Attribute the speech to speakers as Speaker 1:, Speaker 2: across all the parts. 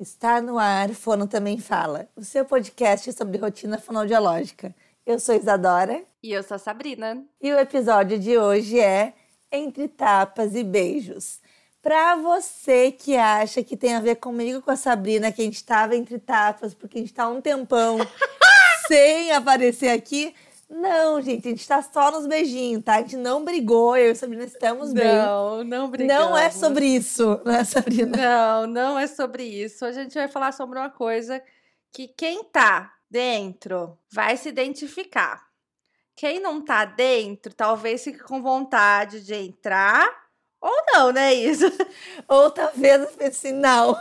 Speaker 1: Está no ar, Fono Também Fala, o seu podcast sobre rotina fonoaudiológica. Eu sou Isadora.
Speaker 2: E eu sou a Sabrina.
Speaker 1: E o episódio de hoje é Entre Tapas e Beijos. Para você que acha que tem a ver comigo com a Sabrina, que a gente estava entre tapas, porque a gente está um tempão sem aparecer aqui, não, gente, a gente tá só nos beijinhos, tá? A gente não brigou, eu e Sabrina estamos bem.
Speaker 2: Não, não brigamos.
Speaker 1: Não é sobre isso, né, Sabrina?
Speaker 2: Não, não é sobre isso. A gente vai falar sobre uma coisa que quem tá dentro vai se identificar. Quem não tá dentro, talvez fique com vontade de entrar ou não, né, isso?
Speaker 1: Ou talvez assim, não.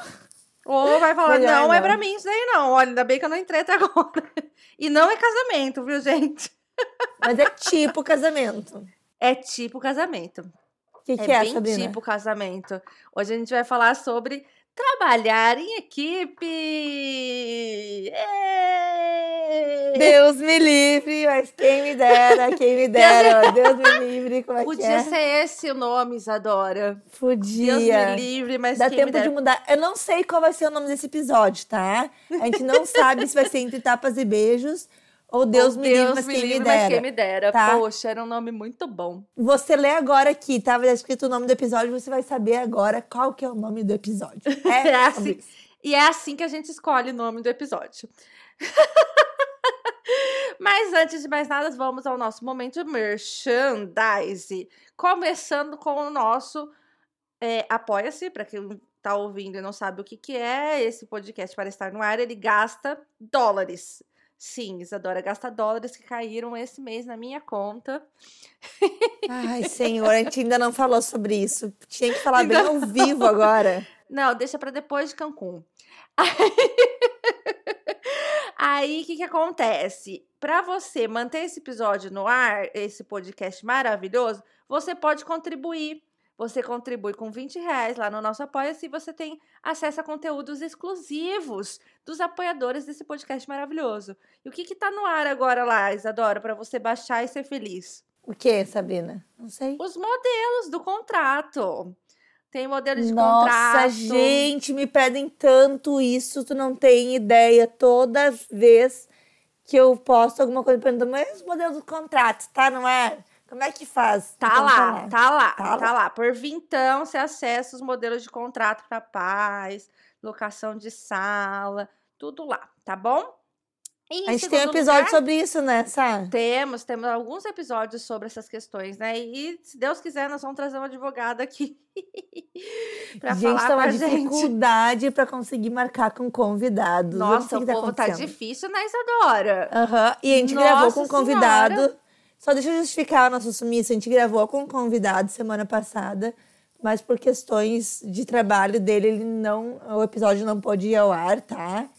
Speaker 2: Ou vai falar, Melhor não, não, é pra mim isso aí não. Olha, ainda bem que eu não entrei até agora. E não é casamento, viu, gente?
Speaker 1: Mas é tipo casamento.
Speaker 2: É tipo casamento.
Speaker 1: O que, que é,
Speaker 2: é bem
Speaker 1: Sabrina?
Speaker 2: tipo casamento. Hoje a gente vai falar sobre trabalhar em equipe.
Speaker 1: Deus me livre, mas quem me dera, quem me dera. Deus me livre, como é
Speaker 2: Podia
Speaker 1: que é?
Speaker 2: ser esse o nome, Isadora.
Speaker 1: Podia.
Speaker 2: Deus me livre, mas
Speaker 1: Dá
Speaker 2: quem
Speaker 1: tempo
Speaker 2: me dera.
Speaker 1: de mudar. Eu não sei qual vai ser o nome desse episódio, tá? A gente não sabe se vai ser entre tapas e beijos ou Deus
Speaker 2: Ou
Speaker 1: me livre, mas
Speaker 2: me
Speaker 1: quem
Speaker 2: livre,
Speaker 1: me
Speaker 2: mas
Speaker 1: dera.
Speaker 2: quem me dera.
Speaker 1: tá?
Speaker 2: Poxa, era um nome muito bom.
Speaker 1: Você lê agora aqui, tava escrito o nome do episódio, você vai saber agora qual que é o nome do episódio. É,
Speaker 2: É assim. E é assim que a gente escolhe o nome do episódio. Mas antes de mais nada, vamos ao nosso momento merchandise. Começando com o nosso é, Apoia-se, para quem tá ouvindo e não sabe o que, que é esse podcast para estar no ar, ele gasta dólares. Sim, Isadora gasta dólares que caíram esse mês na minha conta.
Speaker 1: Ai, senhor, a gente ainda não falou sobre isso. Tinha que falar bem
Speaker 2: Ainda
Speaker 1: ao vivo agora.
Speaker 2: Não, deixa para depois de Cancún. Aí, o que, que acontece? Para você manter esse episódio no ar, esse podcast maravilhoso, você pode contribuir. Você contribui com 20 reais lá no nosso Apoia-se e você tem acesso a conteúdos exclusivos dos apoiadores desse podcast maravilhoso. E o que que tá no ar agora lá, Isadora, para você baixar e ser feliz?
Speaker 1: O que, Sabrina? Não sei.
Speaker 2: Os modelos do contrato. Tem modelo de
Speaker 1: Nossa,
Speaker 2: contrato.
Speaker 1: gente, me pedem tanto isso, tu não tem ideia. Toda vez que eu posto alguma coisa perguntando, mas os modelos do contrato, tá no ar? Como é que faz?
Speaker 2: Tá
Speaker 1: Então,
Speaker 2: lá, tá lá,
Speaker 1: Tá
Speaker 2: tá,
Speaker 1: lá.
Speaker 2: lá. Por vintão, você acessa os modelos de contrato para paz, locação de sala, tudo lá, tá bom? E
Speaker 1: A gente tem um episódio
Speaker 2: lugar,
Speaker 1: sobre isso, né, Sá?
Speaker 2: Temos, temos alguns episódios sobre essas questões, né? E se Deus quiser, nós vamos trazer uma advogada aqui pra
Speaker 1: gente,
Speaker 2: falar
Speaker 1: tá uma dificuldade pra conseguir marcar com convidados.
Speaker 2: Nossa,
Speaker 1: sei
Speaker 2: o
Speaker 1: que tá
Speaker 2: povo tá difícil, né, Isadora?
Speaker 1: Aham, E a gente
Speaker 2: Nossa
Speaker 1: gravou com um convidado.
Speaker 2: Senhora.
Speaker 1: Só deixa eu justificar o nosso sumiço. A gente gravou com um convidado semana passada, mas por questões de trabalho dele, ele não. O episódio não pôde ir ao ar, tá?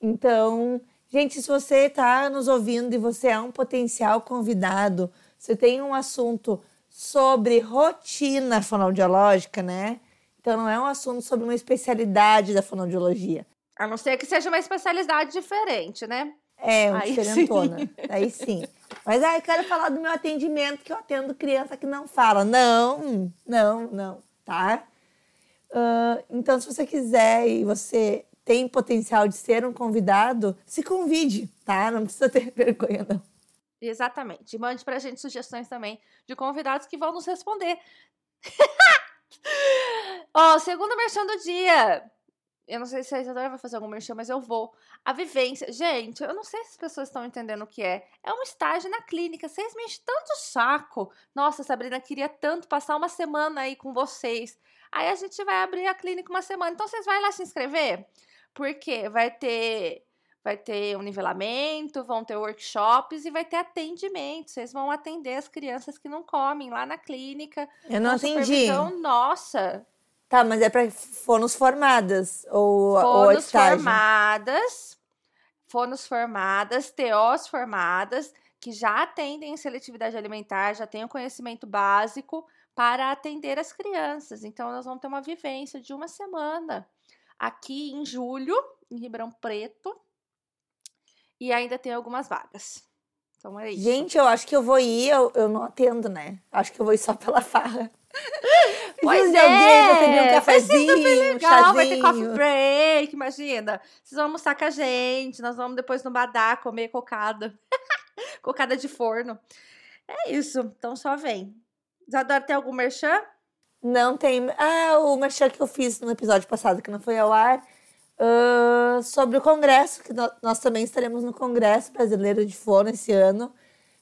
Speaker 1: Então, gente, se você tá nos ouvindo e você é um potencial convidado, você tem um assunto sobre rotina fonoaudiológica, né? Então não é um assunto sobre uma especialidade da fonoaudiologia.
Speaker 2: A não ser que seja uma especialidade diferente, né?
Speaker 1: É, uma
Speaker 2: Aí
Speaker 1: diferentona. Aí sim. Mas aí eu quero falar do meu atendimento, que eu atendo criança que não fala. Não, não, não, tá? Ah, então, se você quiser e você tem potencial de ser um convidado, se convide, tá? Não precisa ter vergonha, não.
Speaker 2: Exatamente. Mande pra gente sugestões também de convidados que vão nos responder. Ó, segundo merchan do dia. Eu não sei se a Isadora vai fazer algum merchan, mas eu vou. A vivência. Gente, eu não sei se as pessoas estão entendendo o que é. É um estágio na clínica. Vocês me enchem tanto saco. Nossa, Sabrina, queria tanto passar uma semana aí com vocês. Aí a gente vai abrir a clínica uma semana. Então vocês vão lá se inscrever? Porque vai ter vai ter um nivelamento, vão ter workshops e vai ter atendimento. Vocês vão atender as crianças que não comem lá na clínica.
Speaker 1: Eu não atendi.
Speaker 2: supervisão Nossa,
Speaker 1: Tá, mas é para fonos formadas ou, ou
Speaker 2: fonos
Speaker 1: estágio?
Speaker 2: formadas, fonos formadas, TOs formadas, que já atendem em seletividade alimentar, já têm o conhecimento básico para atender as crianças. Então, nós vamos ter uma vivência de uma semana aqui em julho, em Ribeirão Preto, e ainda tem algumas vagas. Então é isso.
Speaker 1: Gente, eu acho que eu vou ir, eu, eu não atendo, né? Acho que eu vou ir só pela farra.
Speaker 2: Pois
Speaker 1: de alguém pra servir um
Speaker 2: é,
Speaker 1: cafezinho, um
Speaker 2: Legal, vai ter coffee
Speaker 1: chazinho.
Speaker 2: break, imagina. Vocês vão almoçar com a gente, nós vamos depois no Badá comer cocada. cocada de forno. É isso, então só vem. Isadora, tem algum merchan?
Speaker 1: Não tem. Ah, o merchan que eu fiz no episódio passado, que não foi ao ar, ah, sobre o Congresso, que no- nós também estaremos no Congresso Brasileiro de Forno esse ano.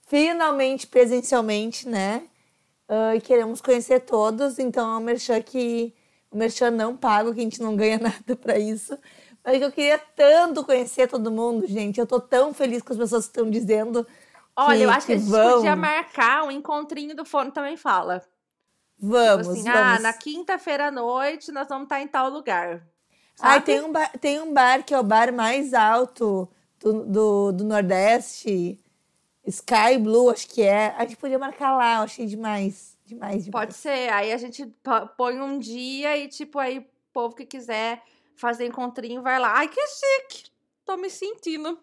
Speaker 1: Finalmente, presencialmente, né? Ah, e queremos conhecer todos, então é um merchan que. O merchan não pago, que a gente não ganha nada pra isso. Mas que eu queria tanto conhecer todo mundo, gente. Eu tô tão feliz com as pessoas que estão dizendo.
Speaker 2: Olha,
Speaker 1: que,
Speaker 2: eu acho que a gente
Speaker 1: vão.
Speaker 2: podia marcar um encontrinho do forno também fala.
Speaker 1: Vamos,
Speaker 2: Tipo assim,
Speaker 1: vamos.
Speaker 2: ah, na quinta-feira à noite nós vamos estar em tal lugar. Sabe?
Speaker 1: tem um, bar, tem um bar que é o bar mais alto do, do, do Nordeste. Sky Blue, acho que é. A gente podia marcar lá, eu achei demais. Demais, demais.
Speaker 2: Pode ser. Aí a gente põe um dia e, tipo, aí o povo que quiser fazer encontrinho vai lá. Ai, que chique! Tô me sentindo.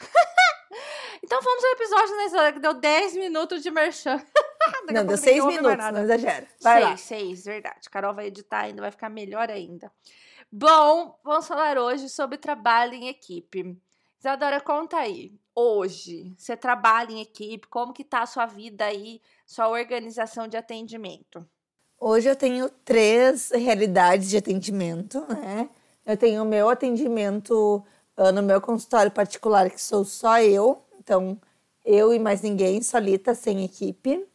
Speaker 2: então vamos ao episódio, né, Isadora, que deu 10 minutos de merchan.
Speaker 1: Não, deu
Speaker 2: ninguém
Speaker 1: seis
Speaker 2: ouve mais
Speaker 1: minutos,
Speaker 2: nada.
Speaker 1: não exagera. Vai
Speaker 2: seis,
Speaker 1: lá.
Speaker 2: seis, verdade. Carol vai editar ainda, vai ficar melhor ainda. Bom, vamos falar hoje sobre trabalho em equipe. Isadora, conta aí. Hoje, você trabalha em equipe, como que tá a sua vida aí, sua organização de atendimento?
Speaker 1: Hoje eu tenho três realidades de atendimento, né? Eu tenho o meu atendimento ah, no meu consultório particular, que sou só eu. Então, eu e mais ninguém, solita, sem equipe.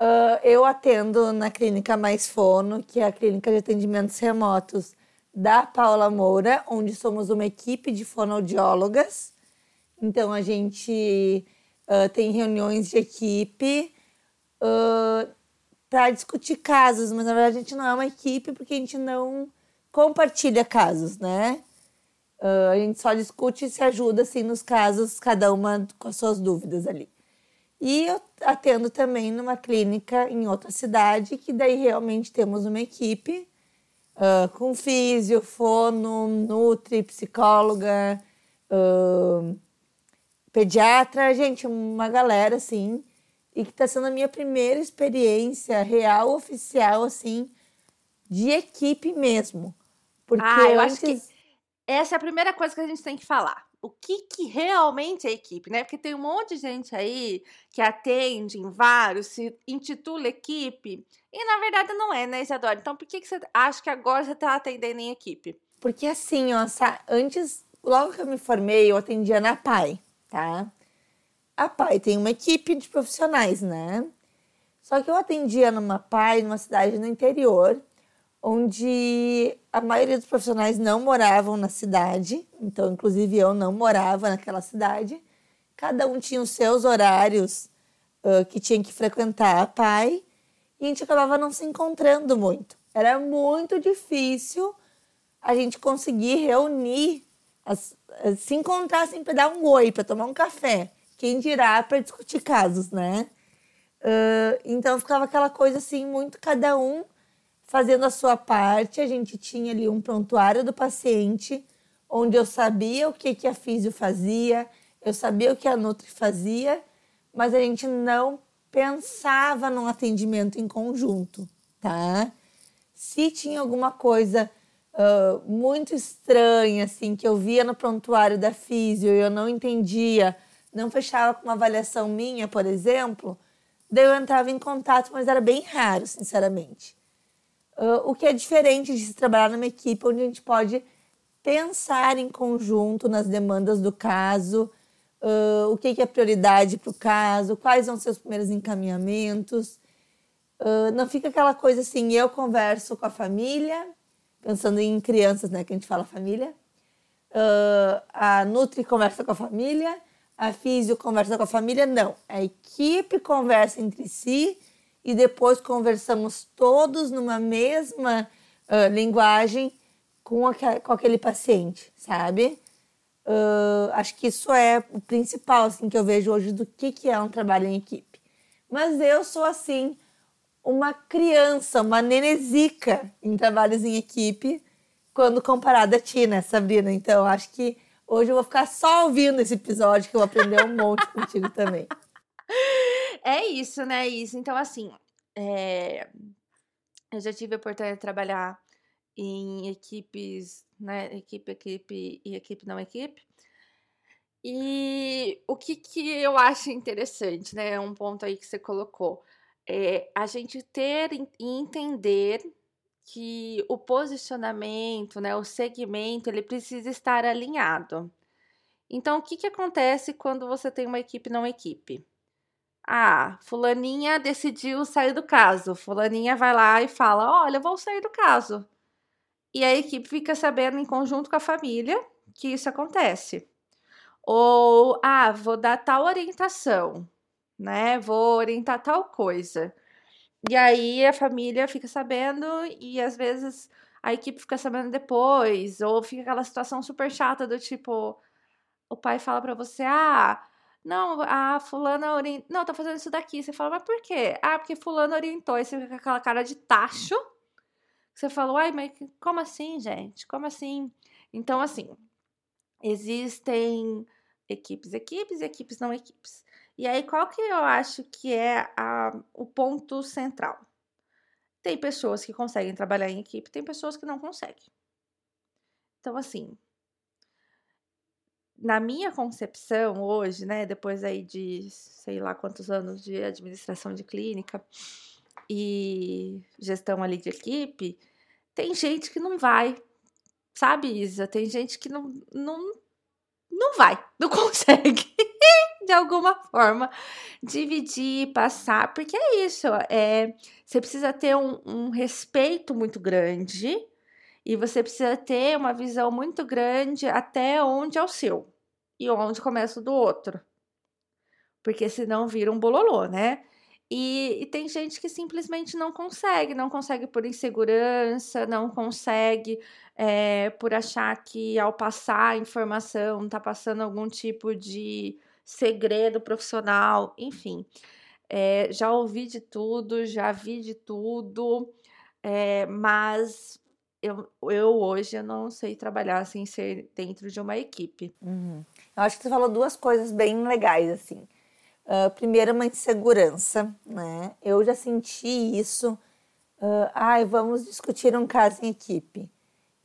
Speaker 1: Ah, eu atendo na clínica Mais Fono, que é a clínica de atendimentos remotos da Paula Moura, onde somos uma equipe de fonoaudiólogas. Então, a gente ah, tem reuniões de equipe para discutir casos, mas na verdade a gente não é uma equipe porque a gente não compartilha casos, né? Ah, a gente só discute e se ajuda assim nos casos, cada uma com as suas dúvidas ali. E eu atendo também numa clínica em outra cidade, que daí realmente temos uma equipe ah, com físio, fono, nutri, psicóloga, ah, pediatra, gente, uma galera assim, e que está sendo a minha primeira experiência real, oficial, assim, de equipe mesmo. Porque
Speaker 2: Ah, eu acho que
Speaker 1: antes-
Speaker 2: essa é a primeira coisa que a gente tem que falar. O que, que realmente é equipe, né? Porque tem um monte de gente aí que atende em vários, se intitula equipe, e na verdade não é, né, Isadora? Então por que, que você acha que agora você está atendendo em equipe?
Speaker 1: Porque assim, ó, antes, logo que eu me formei, eu atendia na PAI, tá? A PAI tem uma equipe de profissionais, né? Só que eu atendia numa PAI, numa cidade no interior, onde a maioria dos profissionais não moravam na cidade, então, inclusive, eu não morava naquela cidade. Cada um tinha os seus horários ah, que tinha que frequentar a PAI, e a gente acabava não se encontrando muito. Era muito difícil a gente conseguir reunir, as- eh, se encontrar assim para dar um oi, para tomar um café. Quem dirá para discutir casos, né? Ah, então ficava aquela coisa assim, muito cada um fazendo a sua parte. A gente tinha ali um prontuário do paciente, onde eu sabia o que, que a físio fazia, eu sabia o que a Nutri fazia, mas a gente não pensava num atendimento em conjunto, tá? Se tinha alguma coisa ah, muito estranha, assim, que eu via no prontuário da físio e eu não entendia, não fechava com uma avaliação minha, por exemplo, daí eu entrava em contato, mas era bem raro, sinceramente. Ah, o que é diferente de se trabalhar numa equipe onde a gente pode pensar em conjunto nas demandas do caso, ah, o que, que é prioridade para o caso, quais vão ser os primeiros encaminhamentos. Ah, não fica aquela coisa assim, eu converso com a família, pensando em crianças, né, que a gente fala família. Ah, a Nutri conversa com a família, a Físio conversa com a família. Não, a equipe conversa entre si e depois conversamos todos numa mesma ah, linguagem com, com aquele paciente, sabe? Ah, acho que isso é o principal assim, que eu vejo hoje do que, que é um trabalho em equipe. Mas eu sou assim, uma criança, uma nenezica em trabalhos em equipe, quando comparada a ti, né, Sabrina? Então, acho que hoje eu vou ficar só ouvindo esse episódio, que eu vou aprender um monte contigo também.
Speaker 2: É isso, né? Isso. Então, assim, é, Eu já tive a oportunidade de trabalhar em equipes, né? Equipe, equipe e equipe não equipe. E o que, que eu acho interessante, né? Um ponto aí que você colocou. É a gente ter e entender que o posicionamento, né, o segmento, ele precisa estar alinhado. Então, o que, que acontece quando você tem uma equipe não equipe? Ah, fulaninha decidiu sair do caso. Fulaninha vai lá e fala: "Olha, eu vou sair do caso". E a equipe fica sabendo em conjunto com a família que isso acontece. Ou, ah, vou dar tal orientação, né? Vou orientar tal coisa. E aí a família fica sabendo e às vezes a equipe fica sabendo depois, ou fica aquela situação super chata do tipo, o pai fala para você: "Ah, não, a fulana orientou. Não, tá fazendo isso daqui. Você fala, mas por quê? Ah, porque fulana orientou. E você fica com aquela cara de tacho. Você falou, ai, mas como assim, gente? Como assim? Então, assim, existem equipes, equipes e equipes não equipes. E aí, qual que eu acho que é a, o ponto central? Tem pessoas que conseguem trabalhar em equipe, tem pessoas que não conseguem. Então, assim, na minha concepção hoje, né, depois aí de sei lá quantos anos de administração de clínica e gestão ali de equipe, tem gente que não vai, sabe, Isa? Tem gente que não, não, não vai, não consegue, de alguma forma, dividir, passar, porque é isso, é, você precisa ter um, um respeito muito grande e você precisa ter uma visão muito grande até onde é o seu e onde começa o do outro. Porque senão vira um bololô, né? E, e, tem gente que simplesmente não consegue, não consegue por insegurança, não consegue é, por achar que ao passar a informação tá passando algum tipo de segredo profissional, enfim. É, já ouvi de tudo, já vi de tudo, é, mas eu, eu hoje eu não sei trabalhar sem ser dentro de uma equipe.
Speaker 1: Uhum. Eu acho que você falou duas coisas bem legais, assim. Uh, primeiro, uma insegurança, né? Eu já senti isso. Uh, Ai, vamos discutir um caso em equipe.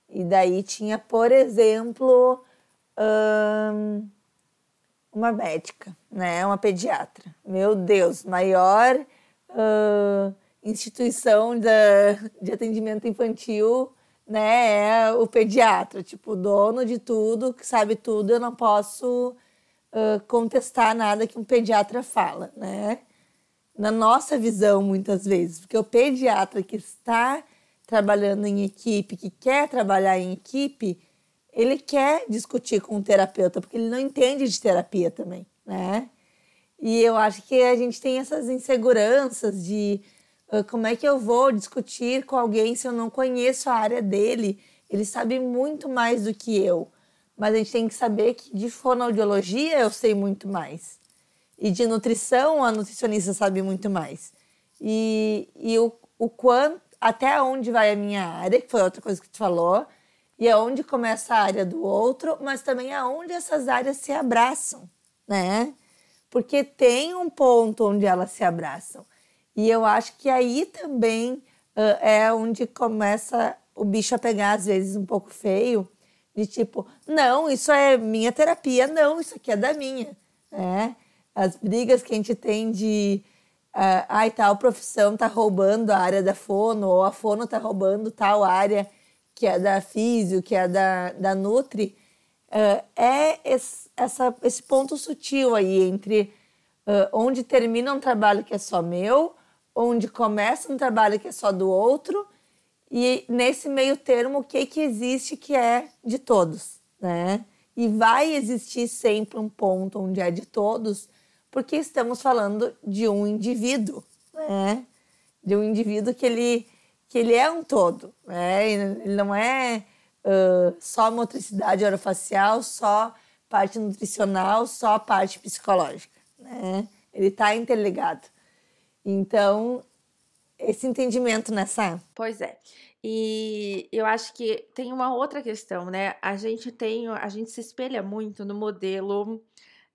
Speaker 1: E daí tinha, por exemplo, um, uma médica, né? Uma pediatra. Meu Deus, maior uh, instituição da, de atendimento infantil né, é o pediatra, tipo, dono de tudo, que sabe tudo, eu não posso uh, contestar nada que um pediatra fala, né? Na nossa visão, muitas vezes, porque o pediatra que está trabalhando em equipe, que quer trabalhar em equipe, ele quer discutir com o terapeuta, porque ele não entende de terapia também, né? E eu acho que a gente tem essas inseguranças de como é que eu vou discutir com alguém se eu não conheço a área dele? Ele sabe muito mais do que eu. Mas a gente tem que saber que de fonoaudiologia eu sei muito mais. E de nutrição, a nutricionista sabe muito mais. E, e o, o quanto, até onde vai a minha área, que foi outra coisa que tu falou, e aonde começa a área do outro, mas também aonde essas áreas se abraçam, né? Porque tem um ponto onde elas se abraçam. E eu acho que aí também uh, é onde começa o bicho a pegar, às vezes, um pouco feio, de tipo, não, isso é minha terapia, não, isso aqui é da minha. Né? As brigas que a gente tem de uh, ai, tal profissão tá roubando a área da fono, ou a fono tá roubando tal área que é da físio, que é da, da Nutri, uh, é esse, essa, esse ponto sutil aí entre uh, onde termina um trabalho que é só meu onde começa um trabalho que é só do outro e nesse meio termo o que que existe que é de todos, né? E vai existir sempre um ponto onde é de todos, porque estamos falando de um indivíduo, né? De um indivíduo que ele que ele é um todo, né? Ele não é uh, só motricidade orofacial, só parte nutricional, só parte psicológica, né? Ele está interligado. Então, esse entendimento nessa.
Speaker 2: Pois é. E eu acho que tem uma outra questão, né? A gente tem, a gente se espelha muito no modelo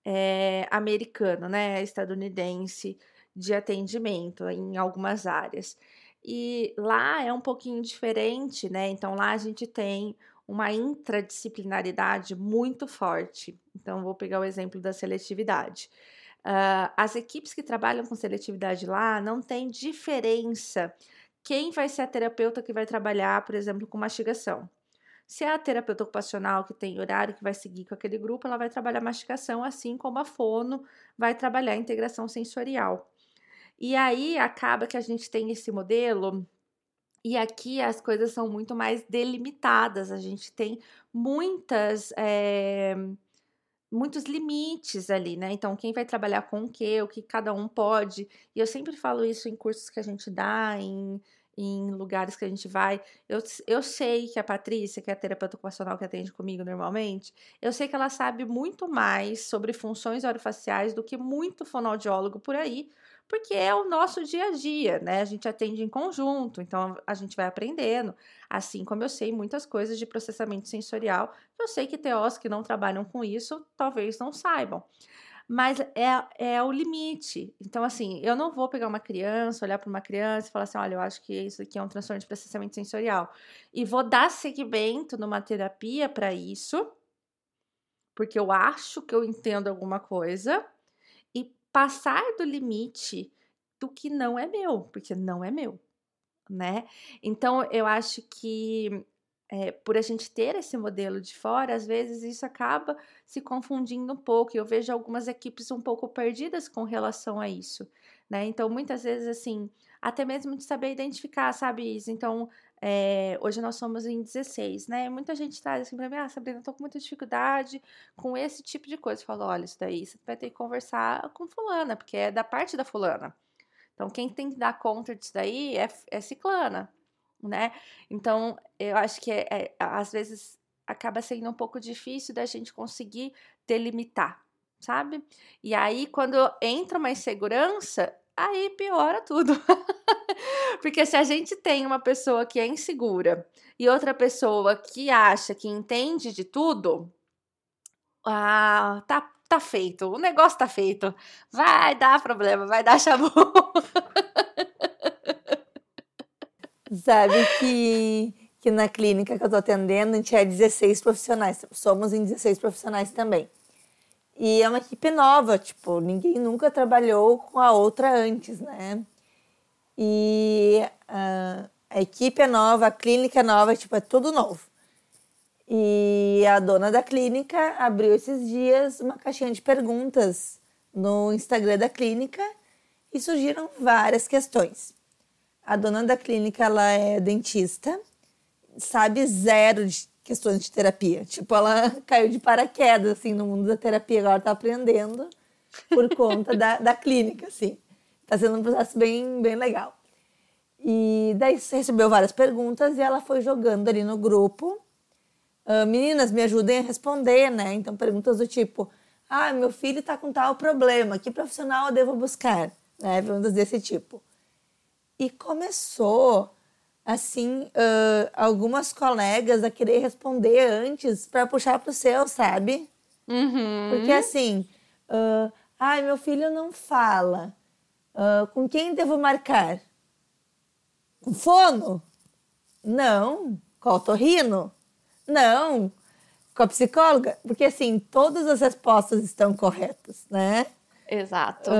Speaker 2: é, americano, né? Estadunidense de atendimento em algumas áreas. E lá é um pouquinho diferente, né? Então lá a gente tem uma intradisciplinaridade muito forte. Então, vou pegar o exemplo da seletividade. Uh, as equipes que trabalham com seletividade lá não tem diferença quem vai ser a terapeuta que vai trabalhar, por exemplo, com mastigação. Se é a terapeuta ocupacional que tem horário que vai seguir com aquele grupo, ela vai trabalhar mastigação, assim como a fono vai trabalhar integração sensorial. E aí acaba que a gente tem esse modelo e aqui as coisas são muito mais delimitadas, a gente tem muitas. É, muitos limites ali, né? Então, quem vai trabalhar com o que, o que cada um pode. E eu sempre falo isso em cursos que a gente dá, em, em lugares que a gente vai. Eu, eu sei que a Patrícia, que é a terapeuta ocupacional que atende comigo normalmente, eu sei que ela sabe muito mais sobre funções orofaciais do que muito fonoaudiólogo por aí, porque é o nosso dia a dia, né? A gente atende em conjunto, então a gente vai aprendendo. Assim como eu sei muitas coisas de processamento sensorial, eu sei que TOs que não trabalham com isso talvez não saibam. Mas é, é o limite. Então, assim, eu não vou pegar uma criança, olhar para uma criança e falar assim: olha, eu acho que isso aqui é um transtorno de processamento sensorial. E vou dar seguimento numa terapia para isso, porque eu acho que eu entendo alguma coisa passar do limite do que não é meu, porque não é meu, né? Então eu acho que é, por a gente ter esse modelo de fora, às vezes isso acaba se confundindo um pouco. Eu vejo algumas equipes um pouco perdidas com relação a isso, né? Então muitas vezes assim, até mesmo de saber identificar, sabe? Isso. Então é, hoje nós somos em 16, né? Muita gente traz assim pra mim, ah, Sabrina, tô com muita dificuldade com esse tipo de coisa. Eu falo, olha, isso daí você vai ter que conversar com fulana, porque é da parte da fulana. Então, quem tem que dar conta disso daí é, é ciclana, né? Então, eu acho que é, é, às vezes acaba sendo um pouco difícil da gente conseguir delimitar, sabe? E aí, quando entra uma insegurança, aí piora tudo. Porque se a gente tem uma pessoa que é insegura e outra pessoa que acha que entende de tudo, ah, tá, tá feito. O negócio tá feito. Vai dar problema, vai dar chabu.
Speaker 1: Sabe que, que na clínica que eu tô atendendo, a gente é 16 profissionais. Somos em 16 profissionais também. E é uma equipe nova, tipo, ninguém nunca trabalhou com a outra antes, né? E uh, a equipe é nova, a clínica é nova, tipo, é tudo novo. E a dona da clínica abriu esses dias uma caixinha de perguntas no Instagram da clínica e surgiram várias questões. A dona da clínica, ela é dentista, sabe zero de questões de terapia. Tipo, ela caiu de paraquedas, assim, no mundo da terapia, agora tá aprendendo por conta da, da clínica, assim. Tá sendo um processo bem, bem legal. E daí recebeu várias perguntas e ela foi jogando ali no grupo. Uh, meninas, me ajudem a responder, né? Então, perguntas do tipo: Ah, meu filho tá com tal problema, que profissional eu devo buscar? Né? Perguntas desse tipo. E começou assim, uh, algumas colegas a querer responder antes para puxar pro seu, sabe?
Speaker 2: Uhum.
Speaker 1: Porque assim, uh, ai, meu filho não fala. Uh, com quem devo marcar? Com fono? Não. Com otorrino? Não. Com a psicóloga? Porque assim, todas as respostas estão corretas, né?
Speaker 2: Exato.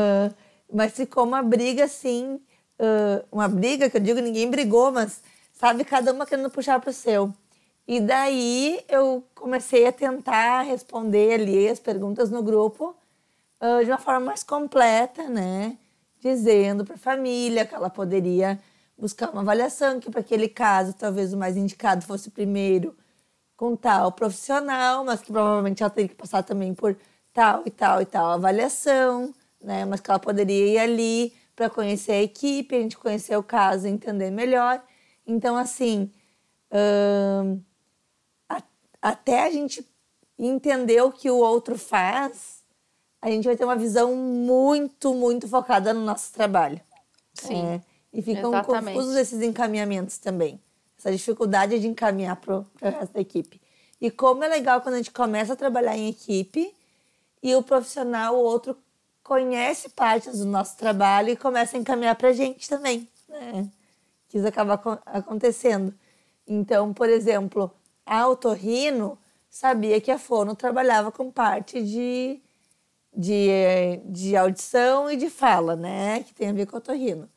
Speaker 1: mas ficou uma briga assim uh, uma briga, que eu digo, ninguém brigou, mas sabe, cada uma querendo puxar para o seu. E daí eu comecei a tentar responder ali as perguntas no grupo uh, de uma forma mais completa, né? Dizendo para a família que ela poderia buscar uma avaliação, que para aquele caso talvez o mais indicado fosse primeiro com tal profissional, mas que provavelmente ela teria que passar também por tal e tal e tal avaliação, né? Mas que ela poderia ir ali para conhecer a equipe, a gente conhecer o caso, entender melhor. Então, assim, hum, a, até a gente entender o que o outro faz, a gente vai ter uma visão muito, muito focada no nosso trabalho.
Speaker 2: Sim. É,
Speaker 1: e ficam exatamente. confusos esses encaminhamentos também. Essa dificuldade de encaminhar para o resto da equipe. E como é legal quando a gente começa a trabalhar em equipe e o profissional, o outro, conhece partes do nosso trabalho e começa a encaminhar para a gente também. Né? que isso acaba acontecendo. Então, por exemplo, a Otorrino sabia que a Fono trabalhava com parte de, de, de audição e de fala, né? Que tem a ver com a Otorrino.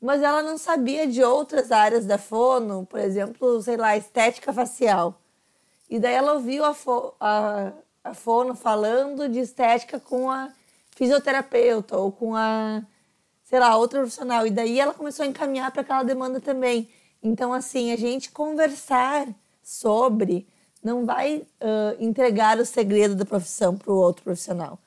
Speaker 1: Mas ela não sabia de outras áreas da Fono, por exemplo, sei lá, estética facial. E daí ela ouviu a, fo, a, a Fono falando de estética com a fisioterapeuta ou com a, sei lá, outra profissional. E daí ela começou a encaminhar para aquela demanda também. Então, assim, a gente conversar sobre não vai uh, entregar o segredo da profissão para o outro profissional.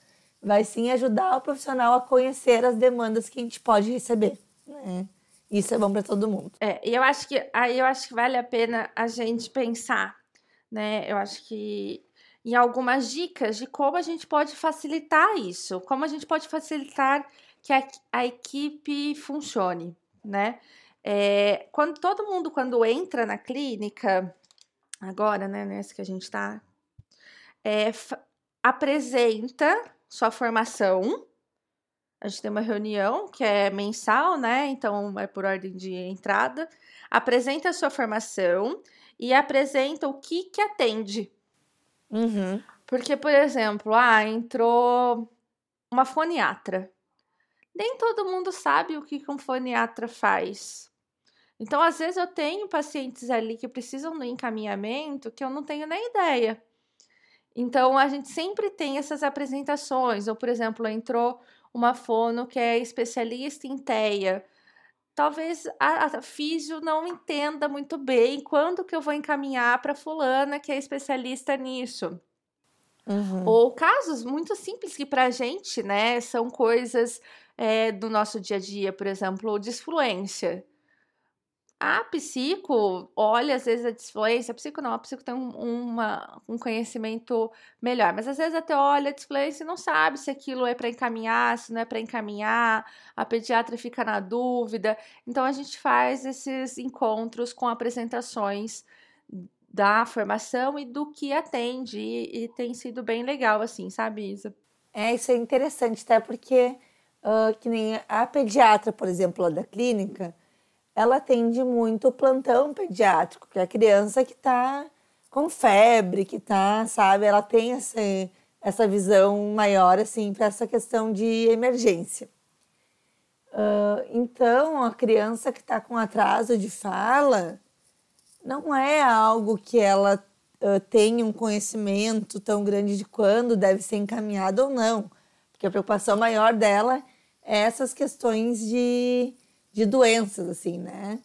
Speaker 1: Vai sim ajudar o profissional a conhecer as demandas que a gente pode receber. Né? Isso é bom para todo mundo.
Speaker 2: É, e eu acho que aí eu acho que vale a pena a gente pensar, né? Eu acho que em algumas dicas de como a gente pode facilitar isso, como a gente pode facilitar que a, a equipe funcione, né? É, quando todo mundo quando entra na clínica, agora, né, nessa que a gente está, é, apresenta sua formação. A gente tem uma reunião que é mensal, né? Então é por ordem de entrada. Apresenta a sua formação e apresenta o que que atende.
Speaker 1: Uhum.
Speaker 2: Porque, por exemplo, ah, entrou uma foniatra. Nem todo mundo sabe o que um foniatra faz. Então, às vezes, eu tenho pacientes ali que precisam do encaminhamento que eu não tenho nem ideia. Então, a gente sempre tem essas apresentações. Ou, por exemplo, entrou uma fono que é especialista em TEA. Talvez a, a físio não entenda muito bem quando que eu vou encaminhar para fulana que é especialista nisso.
Speaker 1: Uhum.
Speaker 2: Ou casos muito simples que para a gente, né, são coisas é, do nosso dia a dia, por exemplo, disfluência. A psico olha às vezes a disfluência, a psico não, a psico tem um, uma, um conhecimento melhor, mas às vezes até olha a disfluência e não sabe se aquilo é para encaminhar, se não é para encaminhar, a pediatra fica na dúvida. Então a gente faz esses encontros com apresentações da formação e do que atende, e, e tem sido bem legal, assim, sabe, Isa?
Speaker 1: É, isso é interessante, até porque, uh, que nem a pediatra, por exemplo, lá da clínica, ela atende muito o plantão pediátrico, que é a criança que está com febre, que está, sabe, ela tem essa, essa visão maior, assim, para essa questão de emergência. Uh, então, a criança que está com atraso de fala não é algo que ela uh, tenha um conhecimento tão grande de quando deve ser encaminhado ou não, porque a preocupação maior dela é essas questões de de doenças, assim, né?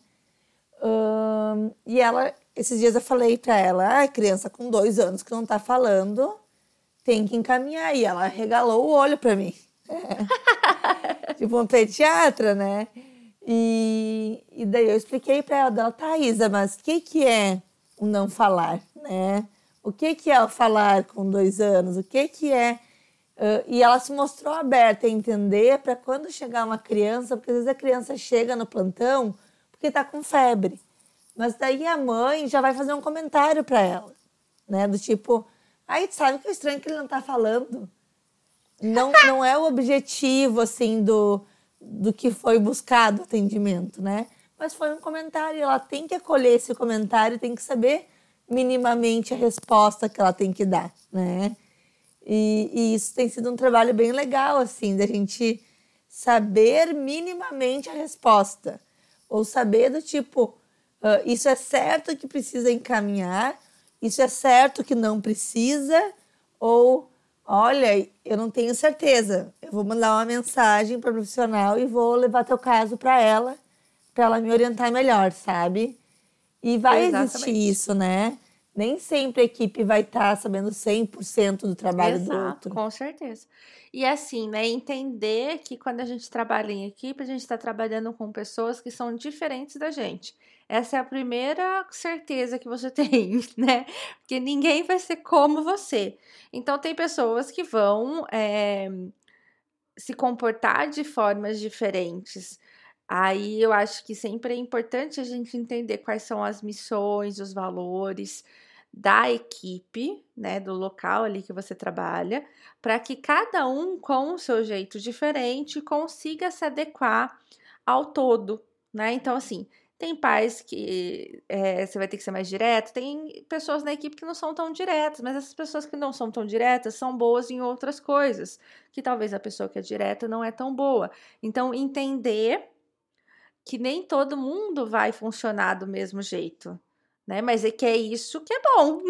Speaker 1: E ela, esses dias eu falei para ela, ah, criança com dois anos que não tá falando, tem que encaminhar. E ela regalou o olho para mim. É. tipo um pediatra, né? E, e daí eu expliquei para ela, ela, Thaisa, mas o que, que é o não falar, né? O que, que é o falar com dois anos? O que, que é Uh, e ela se mostrou aberta a entender para quando chegar uma criança, porque às vezes a criança chega no plantão porque está com febre. Mas daí a mãe já vai fazer um comentário para ela, né? Do tipo, aí sabe que é estranho que ele não está falando. Não, não é o objetivo, assim, do, do que foi buscado o atendimento, né? Mas foi um comentário, ela tem que acolher esse comentário, tem que saber minimamente a resposta que ela tem que dar, né? E, e, isso tem sido um trabalho bem legal, assim, da gente saber minimamente a resposta. Ou saber do tipo, uh, isso é certo que precisa encaminhar, isso é certo que não precisa, ou olha, eu não tenho certeza. Eu vou mandar uma mensagem para o profissional e vou levar teu caso para ela, para ela me orientar melhor, sabe? E vai Exatamente. existir isso, né? Nem sempre a equipe vai estar tá sabendo 100% do trabalho
Speaker 2: Exato,
Speaker 1: do outro.
Speaker 2: Com certeza. E assim, né, entender que quando a gente trabalha em equipe, a gente está trabalhando com pessoas que são diferentes da gente. Essa é a primeira certeza que você tem, né? Porque ninguém vai ser como você. Então, tem pessoas que vão é, se comportar de formas diferentes. Aí eu acho que sempre é importante a gente entender quais são as missões, os valores da equipe, né, do local ali que você trabalha, para que cada um com o seu jeito diferente consiga se adequar ao todo, né? Então assim, Tem pais que é, você vai ter que ser mais direto, tem pessoas na equipe que não são tão diretas, mas essas pessoas que não são tão diretas são boas em outras coisas, que talvez a pessoa que é direta não é tão boa. Então, entender que nem todo mundo vai funcionar do mesmo jeito, né? Mas é que é isso que é bom.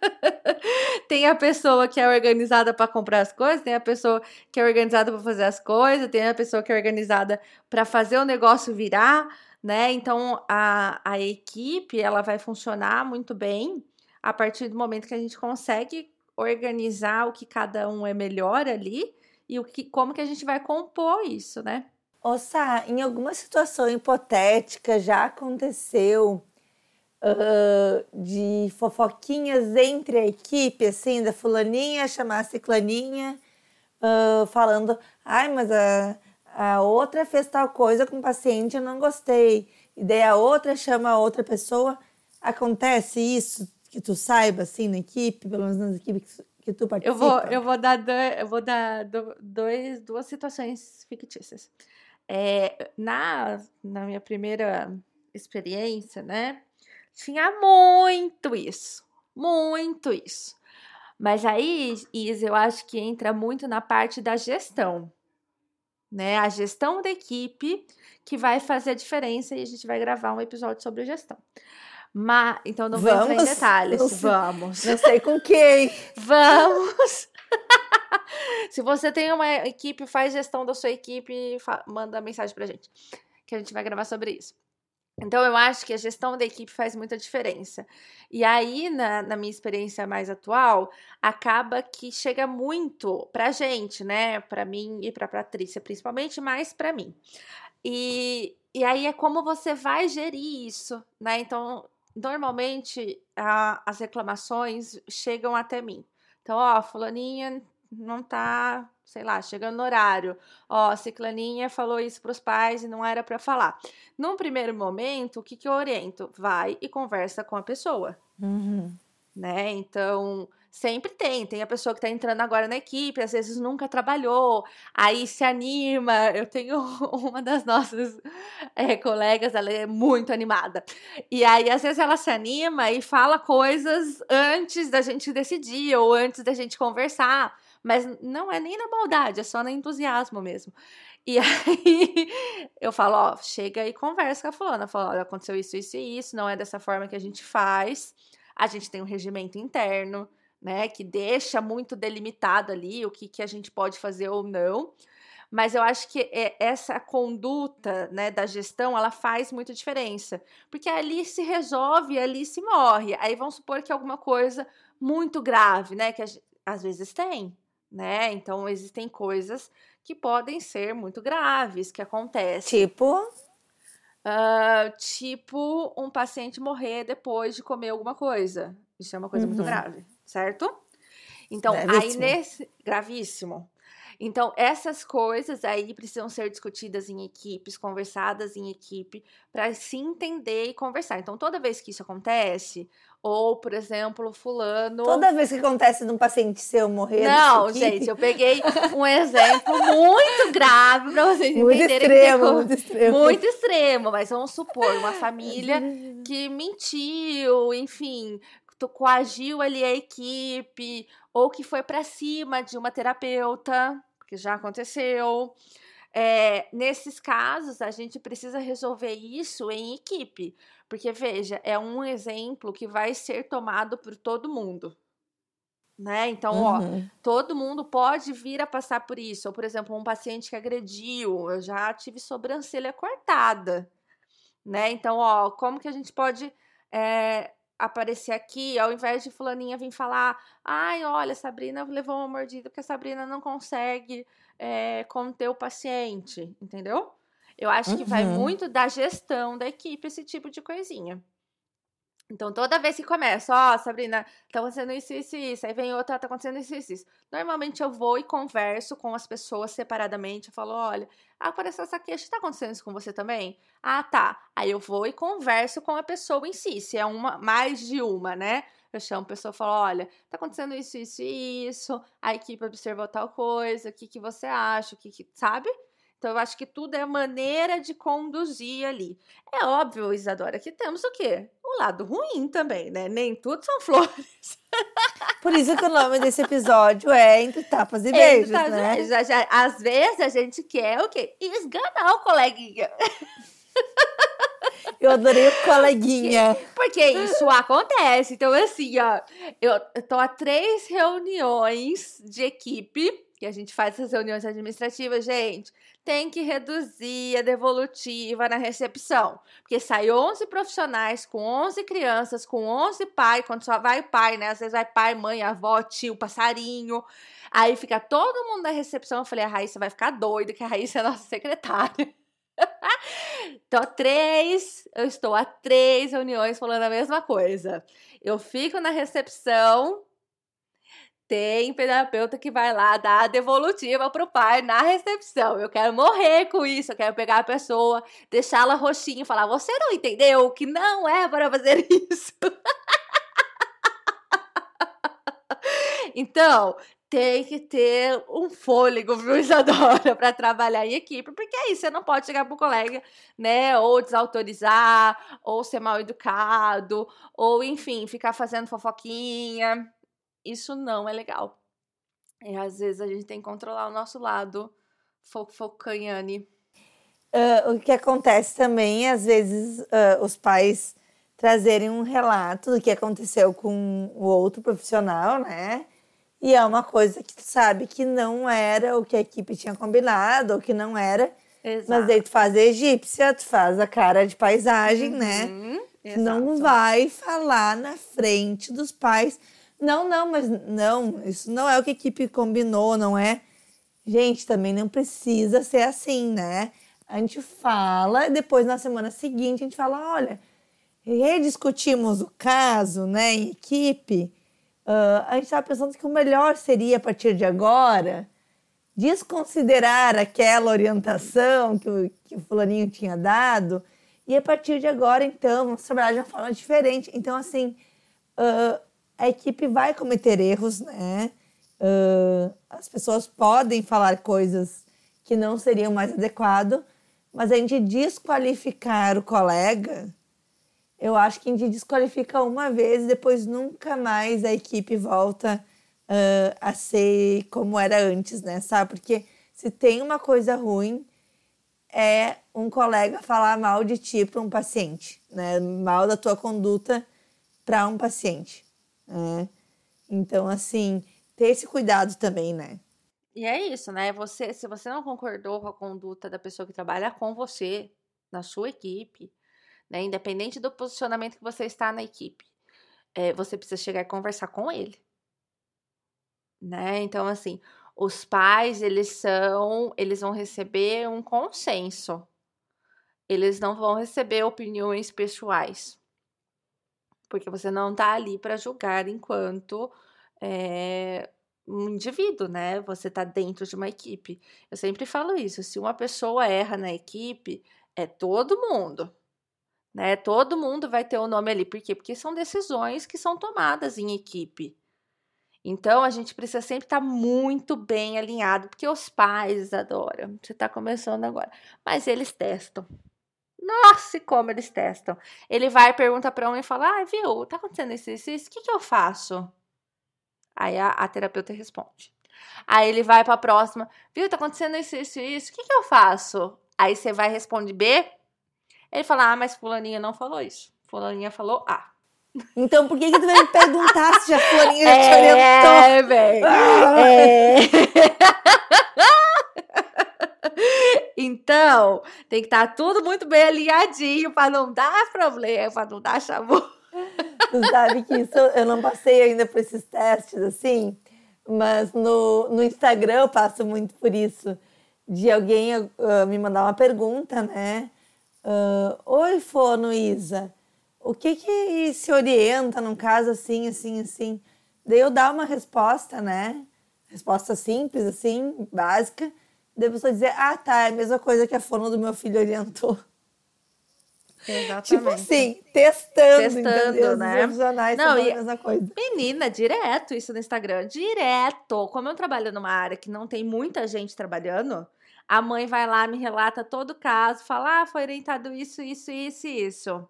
Speaker 2: tem a pessoa que é organizada para comprar as coisas, tem a pessoa que é organizada para fazer as coisas, tem a pessoa que é organizada para fazer o negócio virar né? Então a, a equipe ela vai funcionar muito bem a partir do momento que a gente consegue organizar o que cada um é melhor ali e o que, como que a gente vai compor isso, né?
Speaker 1: Ossa, em alguma situação hipotética já aconteceu uh, de fofoquinhas entre a equipe, assim, da fulaninha chamar a ciclaninha, uh, falando, ai, mas a, a outra fez tal coisa com o paciente, eu não gostei. E daí a outra chama a outra pessoa. Acontece isso que tu saiba, assim, na equipe, pelo menos nas equipes que tu participa?
Speaker 2: Eu vou, eu vou dar, eu vou dar dois, duas situações fictícias. É, na, na minha primeira experiência, né, tinha muito isso, muito isso. Mas aí, Isa, eu acho que entra muito na parte da gestão né? A gestão da equipe que vai fazer a diferença e a gente vai gravar um episódio sobre gestão. Mas, então não vou entrar em detalhes. Não sei, Vamos.
Speaker 1: Não sei com quem.
Speaker 2: Vamos. Se você tem uma equipe, faz gestão da sua equipe, manda mensagem pra gente, que a gente vai gravar sobre isso. Então, eu acho que a gestão da equipe faz muita diferença. E aí, na, na minha experiência mais atual, acaba que chega muito pra gente, né? Pra mim e pra Patrícia, principalmente, mais pra mim. E, e aí é como você vai gerir isso, né? Então, normalmente, a, as reclamações chegam até mim. Então, ó, fulaninha não tá, sei lá, chegando no horário. Ó, a ciclaninha falou isso para os pais e não era para falar. Num primeiro momento, o que, que eu oriento? Vai e conversa com a pessoa.
Speaker 1: Uhum.
Speaker 2: Né? Então, sempre tem. Tem a pessoa que está entrando agora na equipe, às vezes nunca trabalhou, aí se anima. Eu tenho uma das nossas é, colegas, ela é muito animada. E aí, às vezes, ela se anima e fala coisas antes da gente decidir ou antes da gente conversar. Mas não é nem na maldade, é só no entusiasmo mesmo. E aí eu falo, ó, chega e conversa com a fulana. Fala, olha, aconteceu isso, isso e isso, não é dessa forma que a gente faz. A gente tem um regimento interno, né, que deixa muito delimitado ali o que, que a gente pode fazer ou não. Mas eu acho que é, essa conduta né, da gestão ela faz muita diferença. Porque ali se resolve, ali se morre. Aí vamos supor que alguma coisa muito grave, né? Que às vezes tem né? Então existem coisas que podem ser muito graves que acontecem.
Speaker 1: Tipo,
Speaker 2: uh, tipo um paciente morrer depois de comer alguma coisa. Isso é uma coisa uhum. muito grave, certo? Então, gravíssimo. aí nesse gravíssimo. Então, essas coisas aí precisam ser discutidas em equipes, conversadas em equipe, para se entender e conversar. Então, toda vez que isso acontece, ou, por exemplo, fulano.
Speaker 1: Toda vez que acontece de um paciente seu morrer.
Speaker 2: Não, gente, eu peguei um exemplo muito grave para vocês
Speaker 1: muito
Speaker 2: entenderem.
Speaker 1: Extremo, que muito extremo.
Speaker 2: Muito extremo, mas vamos supor, uma família que mentiu, enfim, coagiu ali a equipe, ou que foi para cima de uma terapeuta, que já aconteceu. É, nesses casos, a gente precisa resolver isso em equipe, porque veja, é um exemplo que vai ser tomado por todo mundo. Né? Então, uhum. ó, todo mundo pode vir a passar por isso. Ou, por exemplo, um paciente que agrediu, eu já tive sobrancelha cortada, né? Então, ó, como que a gente pode é, aparecer aqui, ao invés de fulaninha vir falar, ai, olha, Sabrina levou uma mordida porque a Sabrina não consegue é, conter o paciente, entendeu? Eu acho que vai uhum. muito da gestão da equipe esse tipo de coisinha. Então, toda vez que começa, ó, oh, Sabrina, tá acontecendo isso, isso, isso, aí vem outra, tá acontecendo isso, isso, isso. Normalmente eu vou e converso com as pessoas separadamente, eu falo, olha, apareceu essa queixa, tá acontecendo isso com você também? Ah, tá. Aí eu vou e converso com a pessoa em si, se é uma, mais de uma, né? Chamo a pessoa falo, olha, tá acontecendo isso, isso e isso, a equipe observou tal coisa, o que, que você acha, o que, que sabe? Então, eu acho que tudo é maneira de conduzir ali. É óbvio, Isadora, que temos o quê? O lado ruim também, né? Nem tudo são flores.
Speaker 1: Por isso que o nome desse episódio é Entre Tapas e Beijos,
Speaker 2: Entre
Speaker 1: né?
Speaker 2: Beijos. Às vezes a gente quer o quê? Esganar o coleguinha.
Speaker 1: Eu adorei o coleguinha.
Speaker 2: Porque isso acontece. Então, assim, ó, eu tô a três reuniões de equipe, que a gente faz essas reuniões administrativas, gente. Tem que reduzir a devolutiva na recepção. Porque sai 11 profissionais com 11 crianças, com 11 pai, quando só vai pai, né? Às vezes vai pai, mãe, avó, tio, passarinho. Aí fica todo mundo na recepção. Eu falei, a Raíssa vai ficar doida, que a Raíssa é nossa secretária. Então, três, eu estou a três reuniões falando a mesma coisa. Eu fico na recepção, tem terapeuta que vai lá dar a devolutiva pro pai na recepção. Eu quero morrer com isso, eu quero pegar a pessoa, deixá-la roxinha e falar: Você não entendeu que não é para fazer isso? então, tem que ter um fôlego, viu, Isadora, para trabalhar em equipe, porque aí você não pode chegar pro colega, né, ou desautorizar, ou ser mal educado, ou enfim, ficar fazendo fofoquinha. Isso não é legal. E às vezes a gente tem que controlar o nosso lado fofocanhane.
Speaker 1: Uh, o que acontece também, às vezes, uh, os pais trazerem um relato do que aconteceu com o outro profissional, né? E é uma coisa que tu sabe que não era o que a equipe tinha combinado, ou que não era.
Speaker 2: Exato.
Speaker 1: Mas daí tu faz a egípcia, tu faz a cara de paisagem, né?
Speaker 2: Uhum,
Speaker 1: não
Speaker 2: exato.
Speaker 1: vai falar na frente dos pais. Não, não, mas não, isso não é o que a equipe combinou, não é? Gente, também não precisa ser assim, né? A gente fala, e depois na semana seguinte a gente fala, olha, rediscutimos o caso, né, em equipe. Ah, a gente estava pensando que o melhor seria, a partir de agora, desconsiderar aquela orientação que o, que o fulaninho tinha dado e a partir de agora, então, vamos trabalhar de uma forma diferente. Então, assim, ah, a equipe vai cometer erros, né? Ah, as pessoas podem falar coisas que não seriam mais adequado, mas a gente desqualificar o colega, eu acho que a gente desqualifica uma vez e depois nunca mais a equipe volta ah, a ser como era antes, né? Sabe? Porque se tem uma coisa ruim, é um colega falar mal de ti para um paciente, né? Mal da tua conduta para um paciente, né? Então, assim, ter esse cuidado também, né?
Speaker 2: E é isso, né? Você, se você não concordou com a conduta da pessoa que trabalha com você, na sua equipe, né? Independente do posicionamento que você está na equipe, é, você precisa chegar e conversar com ele. Né? Então, assim, os pais, eles são, eles vão receber um consenso. Eles não vão receber opiniões pessoais. Porque você não tá ali para julgar enquanto é, um indivíduo, né? Você tá dentro de uma equipe. Eu sempre falo isso, se uma pessoa erra na equipe, é todo mundo. Né? Todo mundo vai ter o nome ali. Por quê? Porque são decisões que são tomadas em equipe. Então, a gente precisa sempre estar muito bem alinhado, porque os pais adoram. Você está começando agora. Mas eles testam. Nossa, como eles testam. Ele vai, pergunta para um e fala: Ah, viu, tá acontecendo isso, isso, isso, o que, que eu faço? Aí a, a terapeuta responde. Aí ele vai para a próxima: Viu, tá acontecendo isso, isso, isso, o que, que eu faço? Aí você vai responder B. Ele fala: Ah, mas Fulaninha não falou isso. Fulaninha falou A.
Speaker 1: Então, por que, que tu vai me perguntar se a Florinha já te orientou?
Speaker 2: É, bem. É. Então, tem que estar tudo muito bem alinhadinho para não dar problema, para não dar chamou.
Speaker 1: Tu sabe que isso eu não passei ainda por esses testes, assim, mas no, no Instagram eu passo muito por isso. De alguém uh, me mandar uma pergunta, né? Uh, Oi, Fono Isa, o que que se orienta num caso assim, assim, assim? Daí eu dar uma resposta, né? Resposta simples, assim, básica. Daí a pessoa dizer, ah, tá, é a mesma coisa que a fono do meu filho orientou.
Speaker 2: Exatamente.
Speaker 1: Tipo assim, testando,
Speaker 2: Testando,
Speaker 1: entendeu? Os
Speaker 2: né?
Speaker 1: profissionais
Speaker 2: Não,
Speaker 1: falando
Speaker 2: e-
Speaker 1: a mesma coisa.
Speaker 2: Menina, direto isso no Instagram, direto. Como eu trabalho numa área que não tem muita gente trabalhando, A mãe vai lá, me relata todo o caso, fala: ah, foi orientado isso, isso, isso e isso.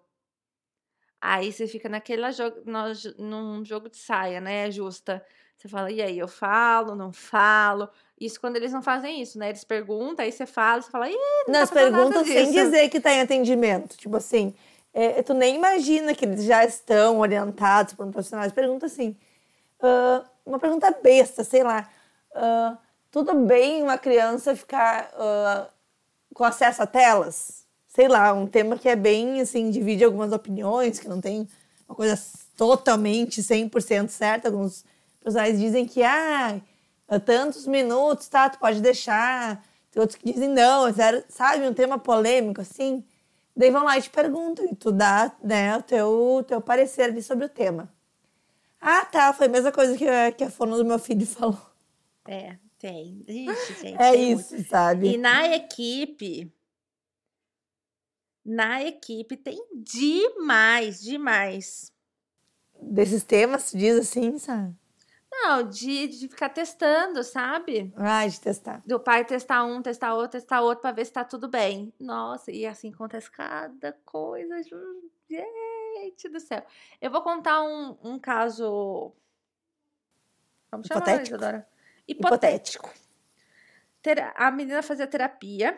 Speaker 2: Aí você fica naquele jogo, no, num jogo de saia, né? Justa. Você fala, e aí, eu falo, não falo? Isso quando eles não fazem isso, né? Eles perguntam, aí você fala, você fala, ih, não
Speaker 1: Nas
Speaker 2: tá
Speaker 1: perguntas sem
Speaker 2: disso."
Speaker 1: dizer que tá em atendimento. Tipo assim, é, tu nem imagina que eles já estão orientados por um profissional. Eles perguntam assim, ah, uma pergunta besta, sei lá. ah, tudo bem uma criança ficar ah, com acesso a telas? Sei lá, um tema que é bem, assim, divide algumas opiniões, que não tem uma coisa totalmente 100% certa. Alguns profissionais dizem que, ah, tantos minutos, tá, tu pode deixar. Tem outros que dizem não, é zero, sabe, um tema polêmico, assim. Daí vão lá e te perguntam, e tu dá, né, o teu, teu parecer ali sobre o tema. Ah, tá, foi a mesma coisa que, a- que a fono do meu filho falou.
Speaker 2: É, tem. Ixi, gente.
Speaker 1: É
Speaker 2: tem
Speaker 1: isso, sabe?
Speaker 2: E na equipe, na equipe tem demais, demais.
Speaker 1: Desses temas, diz assim, sabe?
Speaker 2: Não, de, de ficar testando, sabe?
Speaker 1: Ah, de testar.
Speaker 2: Do pai testar um, testar outro, testar outro pra ver se tá tudo bem. Nossa, e assim acontece cada coisa. Gente do céu. Eu vou contar um, um caso. Vamos chamar? Isadora? Hipotético. Tera- A menina fazia terapia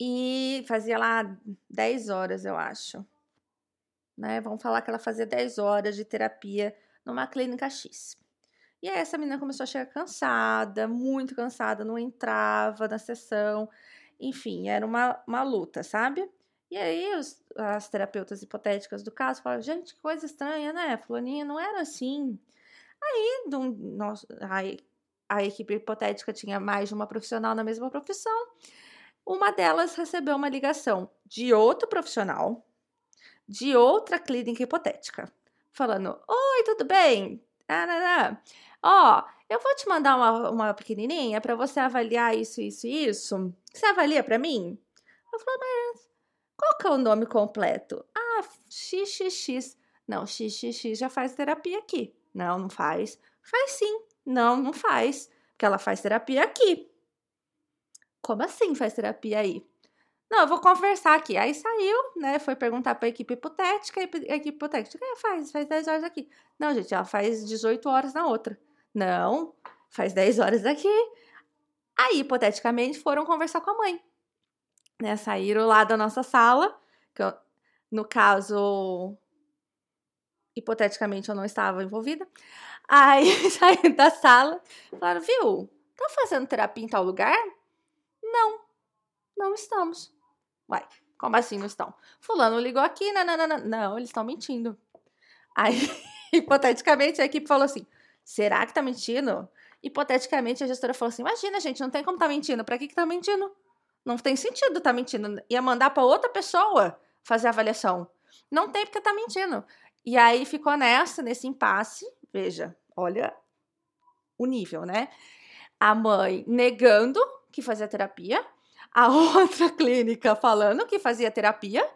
Speaker 2: e fazia lá 10 horas, eu acho. Né? Vamos falar que ela fazia 10 horas de terapia numa clínica X. E aí essa menina começou a chegar cansada, muito cansada, não entrava na sessão. Enfim, era uma, uma luta, sabe? E aí os- as terapeutas hipotéticas do caso falaram, gente, que coisa estranha, né? Fulaninha não era assim. Aí um- nós- aí a equipe hipotética tinha mais de uma profissional na mesma profissão. Uma delas recebeu uma ligação de outro profissional, de outra clínica hipotética, falando: Oi, tudo bem? Arará. Ó, eu vou te mandar uma, uma pequenininha para você avaliar isso, isso e isso. Você avalia para mim? Eu falei, mas qual que é o nome completo? Ah, XXX. Não, XXX já faz terapia aqui. Não, não faz. Faz sim. Não, não faz. Porque ela faz terapia aqui. Como assim faz terapia aí? Não, eu vou conversar aqui. Aí saiu, né? Foi perguntar para a equipe hipotética. A equipe hipotética, é, faz, faz 10 horas aqui. Não, gente, ela faz 18 horas na outra. Não, faz 10 horas aqui. Aí, hipoteticamente, foram conversar com a mãe. Né? Saíram lá da nossa sala. Que eu- no caso, hipoteticamente, eu não estava envolvida. Aí, saíram da sala. Falaram, viu? Tá fazendo terapia em tal lugar? Não, não estamos. Uai, como assim não estão? Fulano ligou aqui, nananana. Não, eles estão mentindo. Aí, hipoteticamente, a equipe falou assim: será que tá mentindo? Hipoteticamente, a gestora falou assim: imagina, gente, não tem como tá mentindo. Pra que que tá mentindo? Não tem sentido tá mentindo. Ia mandar pra outra pessoa fazer a avaliação. Não tem porque tá mentindo. E aí ficou nessa, nesse impasse. Veja, olha o nível, né? A mãe negando que fazia terapia, a outra clínica falando que fazia terapia,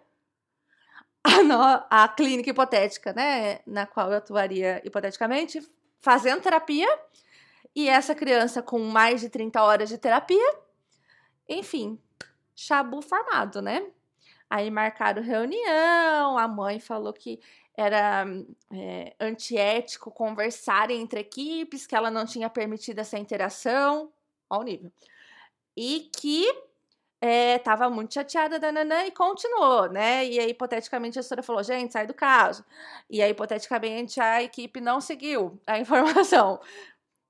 Speaker 2: a, no- a clínica hipotética, né, na qual eu atuaria hipoteticamente, fazendo terapia, e essa criança com mais de 30 horas de terapia, enfim, chabu formado, né? Aí marcaram reunião, a mãe falou que era é, antiético conversarem entre equipes, que ela não tinha permitido essa interação, ao nível. E que estava muito chateada, dananã, e continuou, né? E aí, hipoteticamente, a gestora falou, gente, sai do caso. E aí, hipoteticamente, a equipe não seguiu a informação.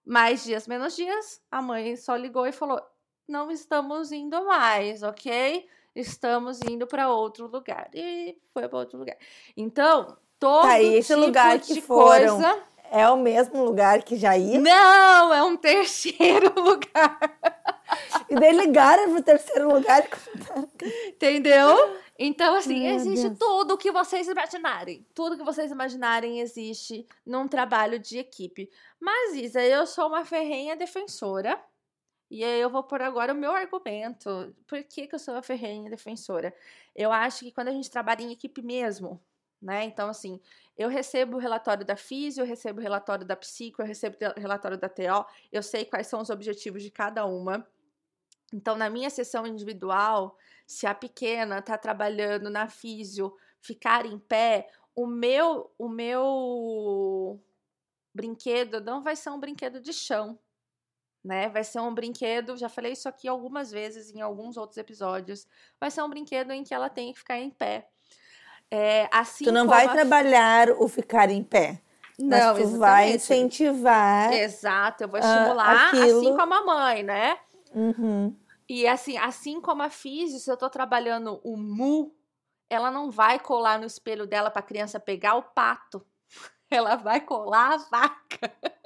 Speaker 2: Mais dias, menos dias, a mãe só ligou e falou, não estamos indo mais, ok? Estamos indo para outro lugar. E foi para outro lugar. Então, todo
Speaker 1: Tá, esse
Speaker 2: tipo
Speaker 1: lugar que
Speaker 2: de
Speaker 1: foram?
Speaker 2: coisa...
Speaker 1: É o mesmo lugar que já ia?
Speaker 2: Não, é um terceiro lugar.
Speaker 1: E daí ligaram pro terceiro lugar.
Speaker 2: Entendeu? Então, assim,
Speaker 1: Meu
Speaker 2: existe
Speaker 1: Deus.
Speaker 2: tudo o que vocês imaginarem. Tudo que vocês imaginarem existe num trabalho de equipe. Mas, Isa, eu sou uma ferrenha defensora. E aí eu vou pôr agora o meu argumento. Por que, que eu sou uma ferrenha defensora? Eu acho que quando a gente trabalha em equipe mesmo, né? Então, assim, eu recebo o relatório da físio, eu recebo o relatório da psico, eu recebo o relatório da TO, eu sei quais são os objetivos de cada uma. Então, na minha sessão individual, se a pequena está trabalhando na físio, ficar em pé, o meu, o meu brinquedo não vai ser um brinquedo de chão, né? Vai ser um brinquedo, já falei isso aqui algumas vezes em alguns outros episódios, vai ser um brinquedo em que ela tem que ficar em pé. É, assim
Speaker 1: tu não vai a... trabalhar o ficar em pé. Não, mas tu vai incentivar.
Speaker 2: Exato, eu vou estimular uh, assim como a mãe, né? Uhum. E assim, assim como a física, se eu tô trabalhando o mu, ela não vai colar no espelho dela para a criança pegar o pato. Ela vai colar a vaca.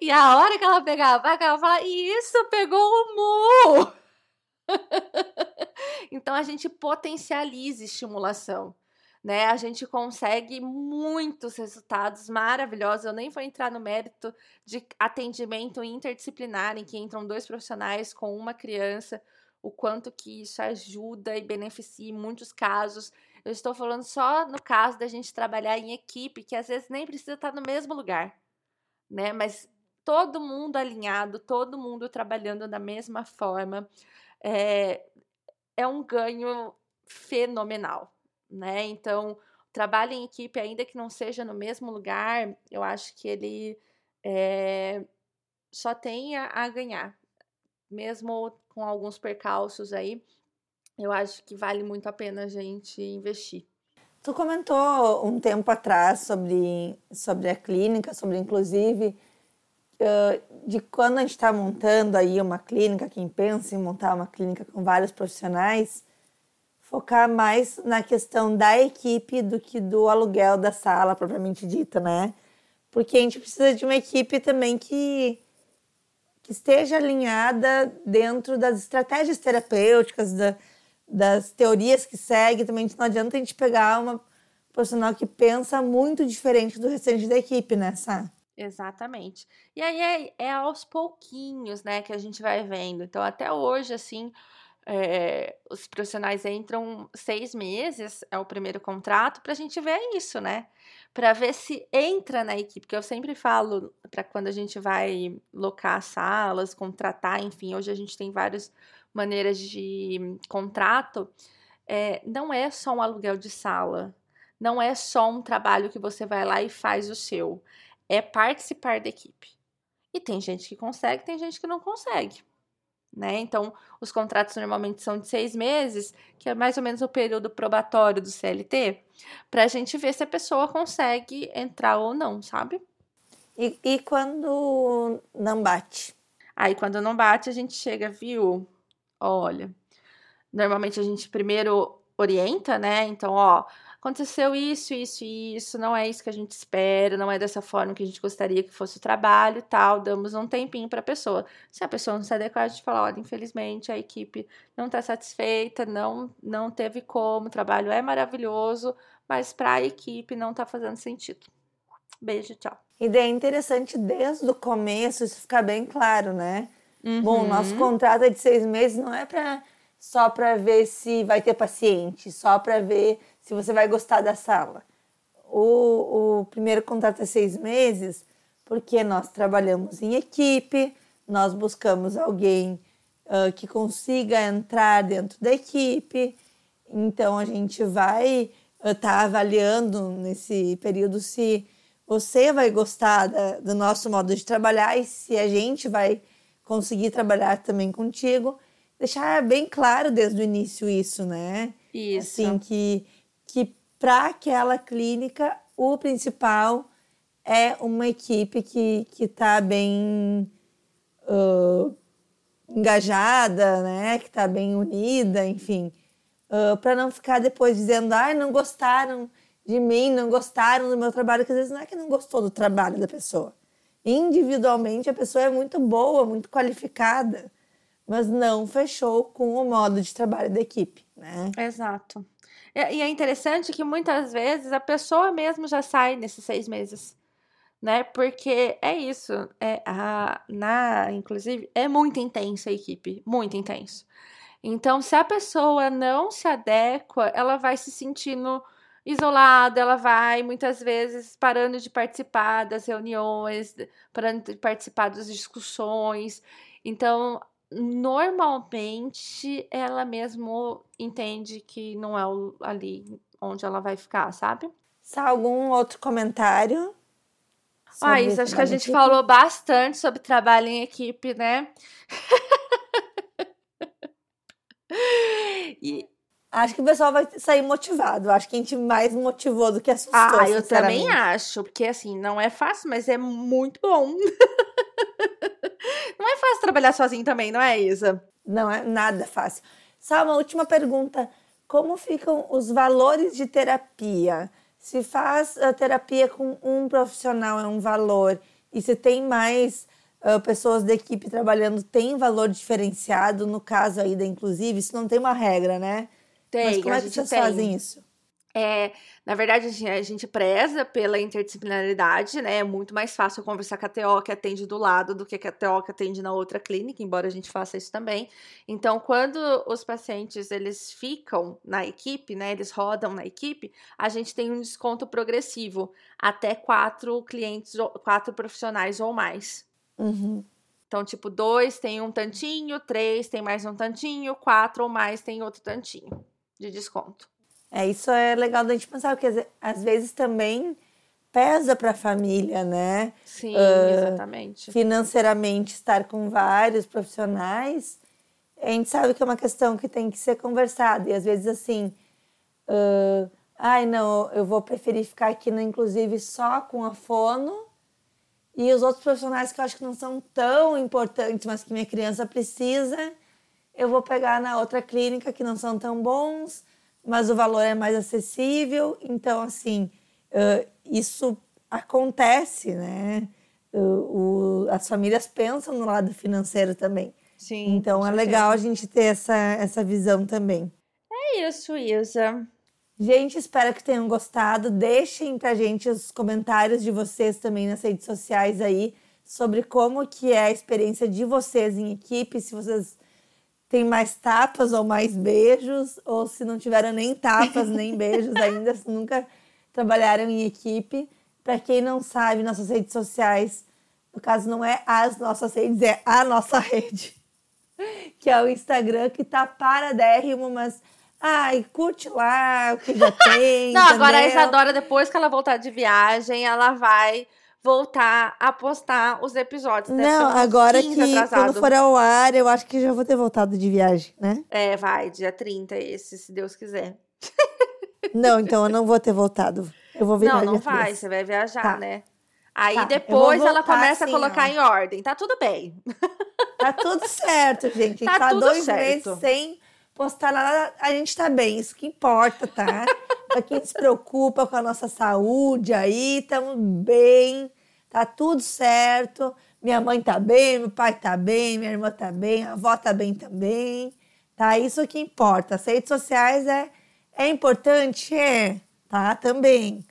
Speaker 2: E a hora que ela pegar a vaca, ela fala: Isso, pegou o mu! então a gente potencializa estimulação. Né, a gente consegue muitos resultados maravilhosos. Eu nem vou entrar no mérito de atendimento interdisciplinar, em que entram dois profissionais com uma criança, o quanto que isso ajuda e beneficia em muitos casos. Eu estou falando só no caso da gente trabalhar em equipe, que às vezes nem precisa estar no mesmo lugar, né? Mas todo mundo alinhado, todo mundo trabalhando da mesma forma, é, é um ganho fenomenal, né? Então, trabalho em equipe, ainda que não seja no mesmo lugar, eu acho que ele é, só tem a, a ganhar, mesmo com alguns percalços aí, eu acho que vale muito a pena a gente investir.
Speaker 1: Tu comentou um tempo atrás sobre, sobre a clínica, sobre inclusive de quando a gente está montando aí uma clínica, quem pensa em montar uma clínica com vários profissionais, focar mais na questão da equipe do que do aluguel da sala propriamente dita, né? Porque a gente precisa de uma equipe também que, que esteja alinhada dentro das estratégias terapêuticas, da, das teorias que segue. Também não adianta a gente pegar uma profissional que pensa muito diferente do restante da equipe, né, Sá?
Speaker 2: Exatamente. E aí é, é, aos pouquinhos, né, que a gente vai vendo. Então, até hoje, assim, é, os profissionais entram seis meses, é o primeiro contrato, para a gente ver isso, né? Para ver se entra na equipe. Que eu sempre falo para quando a gente vai locar salas, contratar, enfim, hoje a gente tem várias maneiras de contrato. É, não é só um aluguel de sala, não é só um trabalho que você vai lá e faz o seu é participar da equipe. E tem gente que consegue, tem gente que não consegue. Né? Então, os contratos normalmente são de seis meses, que é mais ou menos o período probatório do CLT, para a gente ver se a pessoa consegue entrar ou não, sabe?
Speaker 1: E, e quando não bate?
Speaker 2: Aí, quando não bate, a gente chega, viu? Olha, normalmente a gente primeiro orienta, né? Então, ó, aconteceu isso, isso e isso, não é isso que a gente espera, não é dessa forma que a gente gostaria que fosse o trabalho e tal, damos um tempinho para a pessoa. Se a pessoa não se adequar, a gente fala, olha, infelizmente a equipe não está satisfeita, não, não teve como, o trabalho é maravilhoso, mas para a equipe não está fazendo sentido. Beijo, tchau.
Speaker 1: E daí é interessante desde o começo isso ficar bem claro, né? Uhum. Bom, nosso contrato é de seis meses, não é para só para ver se vai ter paciente, só para ver se você vai gostar da sala. O, o primeiro contrato é seis meses, porque nós trabalhamos em equipe, nós buscamos alguém uh, que consiga entrar dentro da equipe, então a gente vai estar uh, tá avaliando nesse período se você vai gostar da, do nosso modo de trabalhar e se a gente vai conseguir trabalhar também contigo. Deixar bem claro desde o início isso, né?
Speaker 2: Isso.
Speaker 1: Assim, que que para aquela clínica o principal é uma equipe que está bem uh, engajada, né? que está bem unida, enfim, uh, para não ficar depois dizendo, ah, não gostaram de mim, não gostaram do meu trabalho, que às vezes não é que não gostou do trabalho da pessoa. Individualmente a pessoa é muito boa, muito qualificada, mas não fechou com o modo de trabalho da equipe, né?
Speaker 2: Exato. E é interessante que muitas vezes a pessoa mesmo já sai nesses seis meses, né? Porque é isso, é a, na, inclusive, é muito intensa a equipe, muito intenso. Então, se a pessoa não se adequa, ela vai se sentindo isolada, ela vai muitas vezes parando de participar das reuniões, parando de participar das discussões. Então, normalmente ela mesmo entende que não é ali onde ela vai ficar, sabe?
Speaker 1: Só algum outro comentário?
Speaker 2: Ah, isso acho que a gente falou bastante sobre trabalho em equipe, né?
Speaker 1: e acho que o pessoal vai sair motivado. Acho que a gente mais motivou do que assustou.
Speaker 2: Ah, eu também acho, porque assim, não é fácil, mas é muito bom. não é fácil trabalhar sozinho também, não é, Isa?
Speaker 1: Não é nada fácil. Só uma última pergunta. Como ficam os valores de terapia? Se faz a terapia com um profissional é um valor e se tem mais uh, pessoas da equipe trabalhando, tem valor diferenciado, no caso aí da inclusive, isso não tem uma regra, né?
Speaker 2: Tem,
Speaker 1: Mas como é que vocês
Speaker 2: tem.
Speaker 1: fazem isso?
Speaker 2: É, na verdade, a gente, a gente preza pela interdisciplinaridade, né? É muito mais fácil conversar com a TO que atende do lado do que com a TO que atende na outra clínica, embora a gente faça isso também. Então, quando os pacientes eles ficam na equipe, né? Eles rodam na equipe, a gente tem um desconto progressivo até quatro clientes, quatro profissionais ou mais.
Speaker 1: Uhum.
Speaker 2: Então, tipo, dois tem um tantinho, três tem mais um tantinho, quatro ou mais tem outro tantinho de desconto.
Speaker 1: É, isso é legal da gente pensar, porque às vezes também pesa para a família, né?
Speaker 2: Sim, uh, exatamente.
Speaker 1: Financeiramente, estar com vários profissionais, a gente sabe que é uma questão que tem que ser conversada. E às vezes, assim, uh, ai, não, eu vou preferir ficar aqui, no, inclusive, só com a fono. E os outros profissionais que eu acho que não são tão importantes, mas que minha criança precisa, eu vou pegar na outra clínica que não são tão bons mas o valor é mais acessível. Então, assim, uh, isso acontece, né? O, as famílias pensam no lado financeiro também.
Speaker 2: Sim.
Speaker 1: Então, é legal a gente ter essa, essa visão também.
Speaker 2: É isso, Isa.
Speaker 1: Gente, espero que tenham gostado. Deixem pra gente os comentários de vocês também nas redes sociais aí sobre como que é a experiência de vocês em equipe, se vocês tem mais tapas ou mais beijos, ou se não tiveram nem tapas nem beijos ainda, se nunca trabalharam em equipe. Para quem não sabe, nossas redes sociais, no caso não é as nossas redes, é a nossa rede, que é o Instagram, que tá paradérrimo, mas ai, curte lá o que já tem.
Speaker 2: não, agora a Isadora, depois que ela voltar de viagem, ela vai voltar a postar os episódios.
Speaker 1: Não, agora que atrasado. quando for ao ar, eu acho que já vou ter voltado de viagem, né?
Speaker 2: É, vai, dia 30 esse, se Deus quiser.
Speaker 1: Não, então eu não vou ter voltado. Eu vou viajar.
Speaker 2: Não, não vai, 3. você vai viajar, tá. né? Aí tá, depois ela começa assim, a colocar ó. em ordem. Tá tudo bem.
Speaker 1: Tá tudo certo, gente tá, tá dois certo. meses sem postar nada. A gente tá bem, isso que importa, tá? pra quem se preocupa com a nossa saúde aí, estamos bem tá tudo certo. Minha mãe tá bem, meu pai tá bem, minha irmã tá bem, a avó tá bem também. Tá? Isso que importa. As redes sociais é, é importante? É, tá? Também.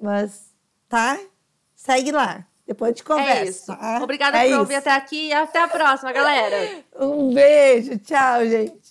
Speaker 1: Mas, tá? Segue lá. Depois de conversa. É
Speaker 2: isso. Tá? Obrigada é por isso. ouvir até aqui e até a próxima, galera.
Speaker 1: Um beijo. Tchau, gente.